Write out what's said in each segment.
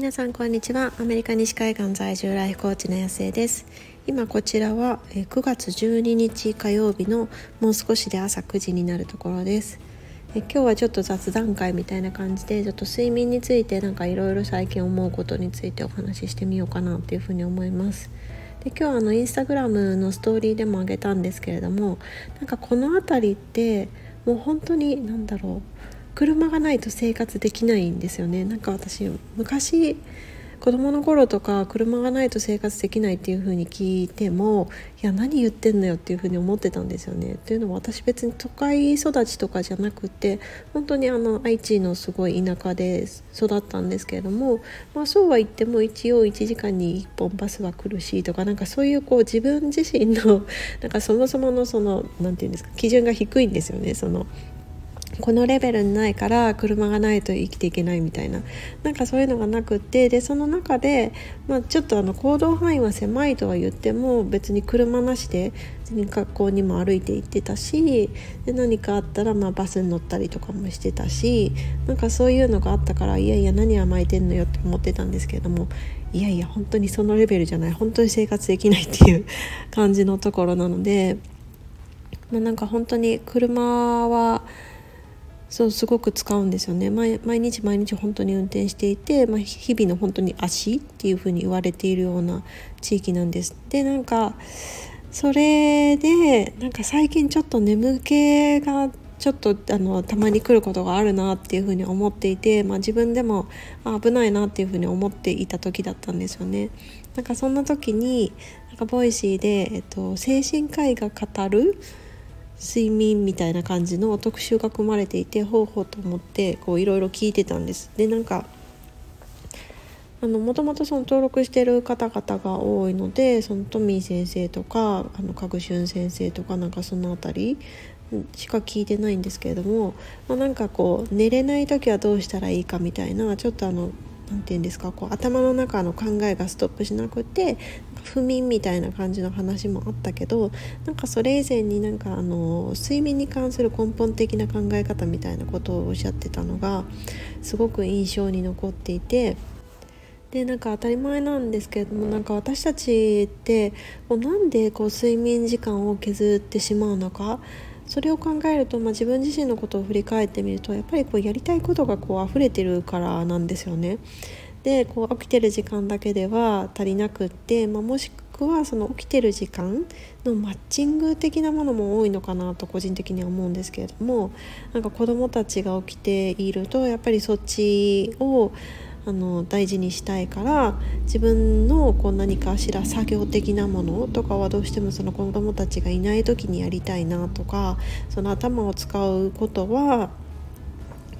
皆さんこんにちは。アメリカ西海岸在住ライフコーチの安江です。今こちらは9月12日火曜日のもう少しで朝9時になるところです。今日はちょっと雑談会みたいな感じでちょっと睡眠についてなんかいろいろ最近思うことについてお話ししてみようかなっていうふうに思います。で今日はあのインスタグラムのストーリーでもあげたんですけれどもなんかこの辺りってもう本当に何だろう。車がないと生活できないんですよねなんか私昔子供の頃とか車がないと生活できないっていう風に聞いてもいや何言ってんのよっていう風に思ってたんですよね。というのは私別に都会育ちとかじゃなくて本当にあの愛知のすごい田舎で育ったんですけれども、まあ、そうは言っても一応1時間に1本バスは来るしとかなんかそういうこう自分自身のなんかそもそものその何て言うんですか基準が低いんですよね。そのこのレベルにないから車がないと生きていけないみたいななんかそういうのがなくってでその中で、まあ、ちょっとあの行動範囲は狭いとは言っても別に車なしで学校にも歩いて行ってたしで何かあったらまあバスに乗ったりとかもしてたしなんかそういうのがあったからいやいや何甘えてんのよって思ってたんですけどもいやいや本当にそのレベルじゃない本当に生活できないっていう 感じのところなので、まあ、なんか本当に車は。そうすごく使うんですよね毎日毎日本当に運転していて、まあ、日々の本当に足っていう風に言われているような地域なんです。でなんかそれでなんか最近ちょっと眠気がちょっとあのたまに来ることがあるなっていうふうに思っていて、まあ、自分でも危ないなっていうふうに思っていた時だったんですよね。なんかそんな時になんか Voicy で、えっと、精神科医が語る睡眠みたいな感じの特集が組まれていてほうほうと思ってこういろいろ聞いてたんです。でなんかあのもともとその登録してる方々が多いのでそのトミー先生とかあの角俊先生とかなんかその辺りしか聞いてないんですけれども、まあ、なんかこう寝れない時はどうしたらいいかみたいなちょっとあの何て言うんですかこう頭の中の考えがストップしなくて不眠みたいな感じの話もあったけどなんかそれ以前になんかあの睡眠に関する根本的な考え方みたいなことをおっしゃってたのがすごく印象に残っていて。でなんか当たり前なんですけれどもなんか私たちってこうなんでこう睡眠時間を削ってしまうのかそれを考えると、まあ、自分自身のことを振り返ってみるとやっぱりこうやりたいことがこう溢れてるからなんですよね。でこう起きてる時間だけでは足りなくって、まあ、もしくはその起きてる時間のマッチング的なものも多いのかなと個人的には思うんですけれどもなんか子どもたちが起きているとやっぱりそっちをあの大事にしたいから自分のこう何かしら作業的なものとかはどうしてもその子どもたちがいない時にやりたいなとかその頭を使うことは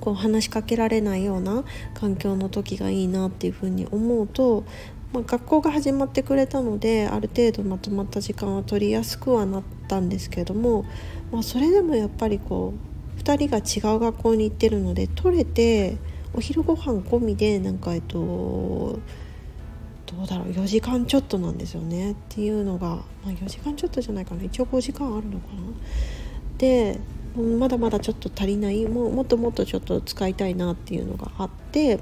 こう話しかけられないような環境の時がいいなっていうふうに思うと、まあ、学校が始まってくれたのである程度まとまった時間は取りやすくはなったんですけども、まあ、それでもやっぱりこう2人が違う学校に行ってるので取れてお昼ご飯込みでなんかえっとどうだろう4時間ちょっとなんですよねっていうのが、まあ、4時間ちょっとじゃないかな一応5時間あるのかな。でまだまだちょっと足りないもうもっともっとちょっと使いたいなっていうのがあって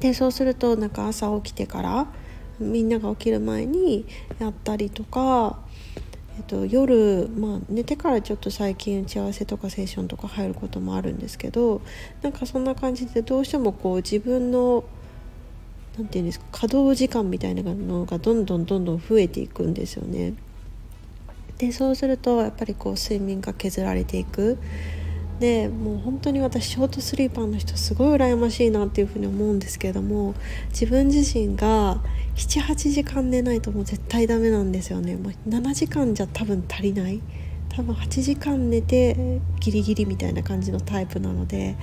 でそうするとなんか朝起きてからみんなが起きる前にやったりとかえっと、夜、まあ、寝てからちょっと最近打ち合わせとかセッションとか入ることもあるんですけどなんかそんな感じでどうしてもこう自分の何て言うんですか稼働時間みたいなのがどんどんどんどん増えていくんですよね。でそうするとやっぱりこう睡眠が削られていくでもう本当に私ショートスリーパーの人すごい羨ましいなっていうふうに思うんですけれども自分自身が78時間寝ないともう絶対ダメなんですよね、まあ、7時間じゃ多分足りない。多分8時間寝てギリギリみたいな感じのタイプなので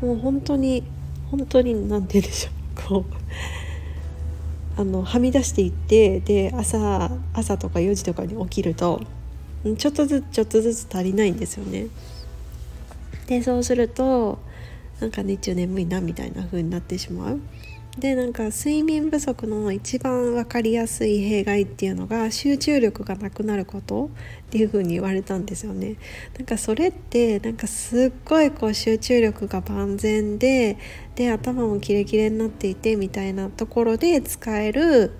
もう本当に本当に何て言うんでしょう。こうあのはみ出していってで朝朝とか4時とかに起きるとちょっとずつちょっとずつ足りないんですよね。でそうするとなんか日中眠いなみたいな風になってしまう。でなんか睡眠不足の一番分かりやすい弊害っていうのが集中力がなくなることっていう風に言われたんですよね。なんかそれってなんかすっごいこう集中力が万全でで頭もキレキレになっていてみたいなところで使える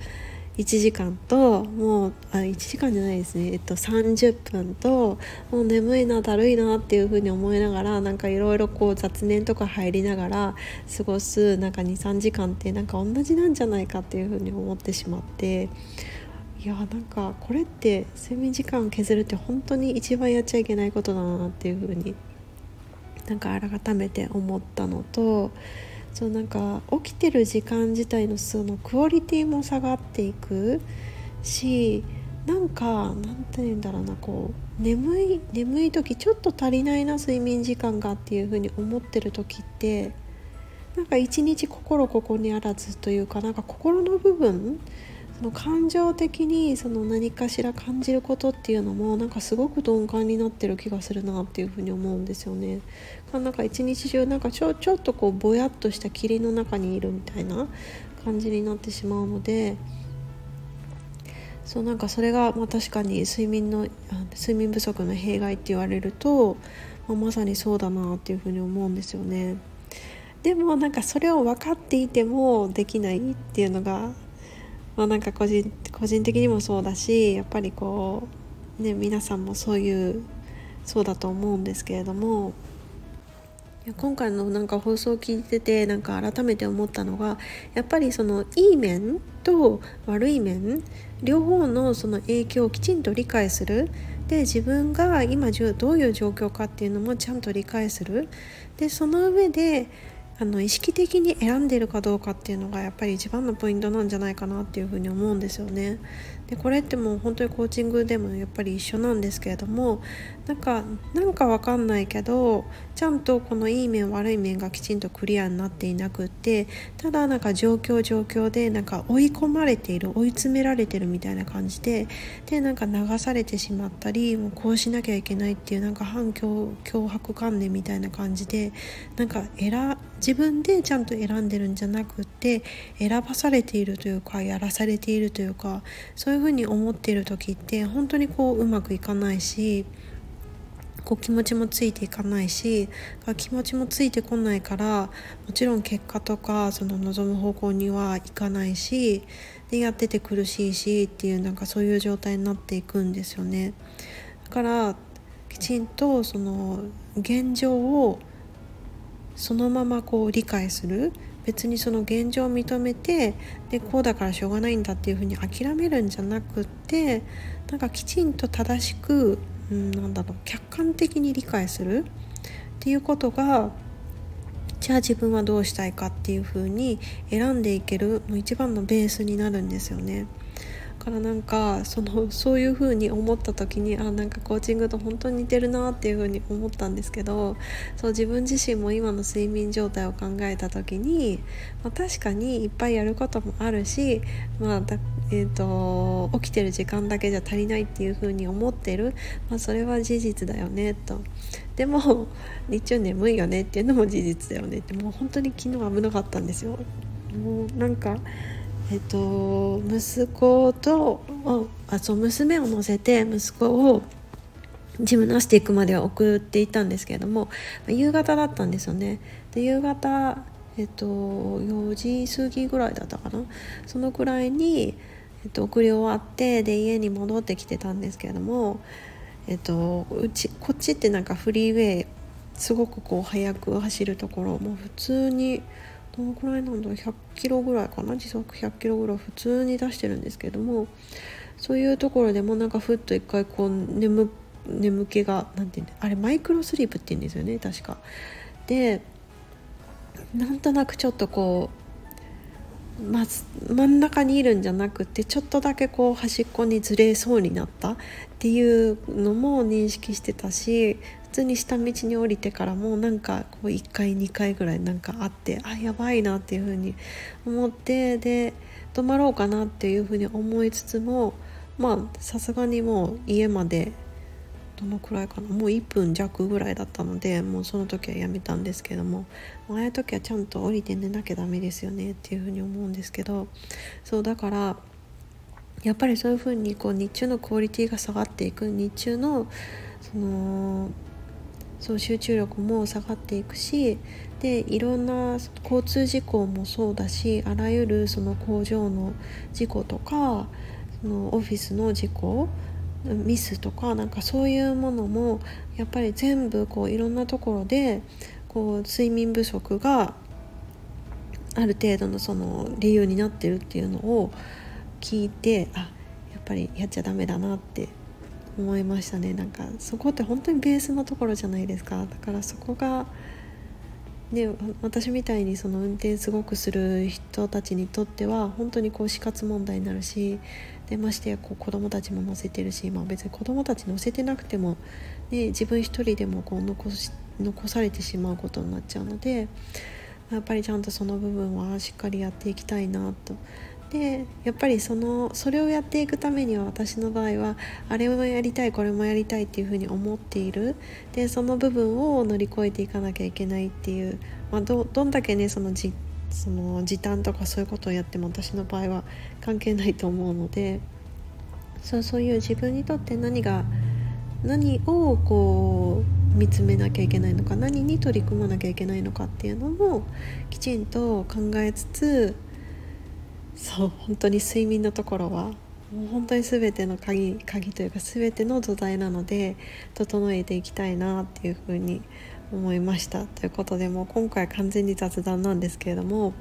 1時間ともうあ1時間じゃないですね、えっと、30分ともう眠いなだるいなっていう風に思いながらなんかいろいろこう雑念とか入りながら過ごすなんか23時間ってなんか同じなんじゃないかっていう風に思ってしまって。いやなんかこれって睡眠時間を削るって本当に一番やっちゃいけないことだなっていう風になんか改めて思ったのとそうなんか起きてる時間自体のそのクオリティも下がっていくしなんかなんて言うんだろうなこう眠い眠い時ちょっと足りないな睡眠時間がっていう風に思ってる時ってなんか一日心ここにあらずというかなんか心の部分その感情的にその何かしら感じることっていうのもなんかすごく鈍感になってる気がするなっていうふうに思うんですよね。なんか一日中なんかちょちょっとこうぼやっとした霧の中にいるみたいな感じになってしまうのでそうなんかそれがまあ確かに睡眠の睡眠不足の弊害って言われると、まあ、まさにそうだなっていうふうに思うんですよね。でもなんかそれを分かっていてもできないっていうのがまあ、なんか個人個人的にもそうだしやっぱりこうね皆さんもそういうそうだと思うんですけれども今回のなんか放送を聞いててなんか改めて思ったのがやっぱりそのいい面と悪い面両方のその影響をきちんと理解する。で自分が今どういう状況かっていうのもちゃんと理解する。でその上であの意識的に選んでるかどうかっていうのがやっぱり一番のポイントなんじゃないかなっていうふうに思うんですよね。でこれってもう本当にコーチングでもやっぱり一緒なんですけれどもなんかなんかわかんないけどちゃんとこのいい面悪い面がきちんとクリアになっていなくってただなんか状況状況でなんか追い込まれている追い詰められてるみたいな感じででなんか流されてしまったりもうこうしなきゃいけないっていうなんか反脅迫観念みたいな感じでなんか選自分でちゃんと選んでるんじゃなくって選ばされているというかやらされているというかそういうふうに思っている時って本当にこううまくいかないしこう気持ちもついていかないし気持ちもついてこないからもちろん結果とかその望む方向にはいかないしでやってて苦しいしっていうなんかそういう状態になっていくんですよね。だからきちんとその現状をそのままこう理解する別にその現状を認めてでこうだからしょうがないんだっていうふうに諦めるんじゃなくってなんかきちんと正しく、うん、なんだろう客観的に理解するっていうことがじゃあ自分はどうしたいかっていうふうに選んでいけるの一番のベースになるんですよね。からなんかそのそういう風に思った時にあなんかコーチングと本当に似てるなっていう風に思ったんですけどそう自分自身も今の睡眠状態を考えた時に、まあ、確かにいっぱいやることもあるし、まあえーと、起きてる時間だけじゃ足りないっていう風に思ってる、まあ、それは事実だよねと。でも日中眠いよねっていうのも事実だよねってもう本当に昨日危なかったんですよ。もうなんかえっと、息子とあそう娘を乗せて息子をジムナスティックまでは送っていたんですけれども夕方だったんですよね。で夕方えっと、4時過ぎぐらいだったかなそのくらいに、えっと、送り終わってで家に戻ってきてたんですけれども、えっと、うちこっちってなんかフリーウェイすごくこう速く走るところもう普通にどのくらいなんだろう。100キロぐらいかな。時速100キロぐらい普通に出してるんですけどもそういうところでもなんかふっと一回こう眠眠気が何て言うんだあれマイクロスリープって言うんですよね。確か。でなんとなくちょっとこう、ま、真ん中にいるんじゃなくてちょっとだけこう端っこにずれそうになったっていうのも認識してたし通に下道に降りてからもなんかこう1回2回ぐらいなんかあってあやばいなっていうふうに思ってで泊まろうかなっていうふうに思いつつもまあさすがにもう家までどのくらいかなもう1分弱ぐらいだったのでもうその時はやめたんですけどもああいう時はちゃんと降りて寝なきゃダメですよねっていうふうに思うんですけどそうだからやっぱりそういうふうにこう日中のクオリティが下がっていく日中のそのそう集中力も下がっていくしでいろんな交通事故もそうだしあらゆるその工場の事故とかそのオフィスの事故ミスとかなんかそういうものもやっぱり全部こういろんなところでこう睡眠不足がある程度のその理由になってるっていうのを聞いてあやっぱりやっちゃダメだなって思いましたね。なんかそこって本当にベースのところじゃないですか。だからそこがで私みたいにその運転すごくする人たちにとっては本当にこう死活問題になるしでましてやこう子供たちも乗せてるし、まあ、別に子供たち乗せてなくても、ね、自分一人でもこう残し残されてしまうことになっちゃうのでやっぱりちゃんとその部分はしっかりやっていきたいなとでやっぱりそのそれをやっていくためには私の場合はあれもやりたいこれもやりたいっていうふうに思っている。でその部分を乗り越えていかなきゃいけないっていう、まあ、どどんだけねそのじその時短とかそういうことをやっても私の場合は関係ないと思うのでそうそういう自分にとって何が何をこう見つめなきゃいけないのか何に取り組まなきゃいけないのかっていうのもきちんと考えつつそう本当に睡眠のところはもう本当に全ての鍵鍵というか全ての土台なので整えていきたいなっていうふうに思いましたということでもう今回完全に雑談なんですけれども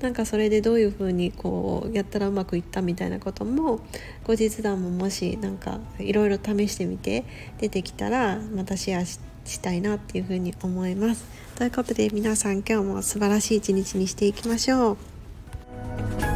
なんかそれでどういうふうにこうやったらうまくいったみたいなことも後日談ももしなんかいろいろ試してみて出てきたらまたシェアしたいなっていうふうに思います。ということで皆さん今日も素晴らしい一日にしていきましょう。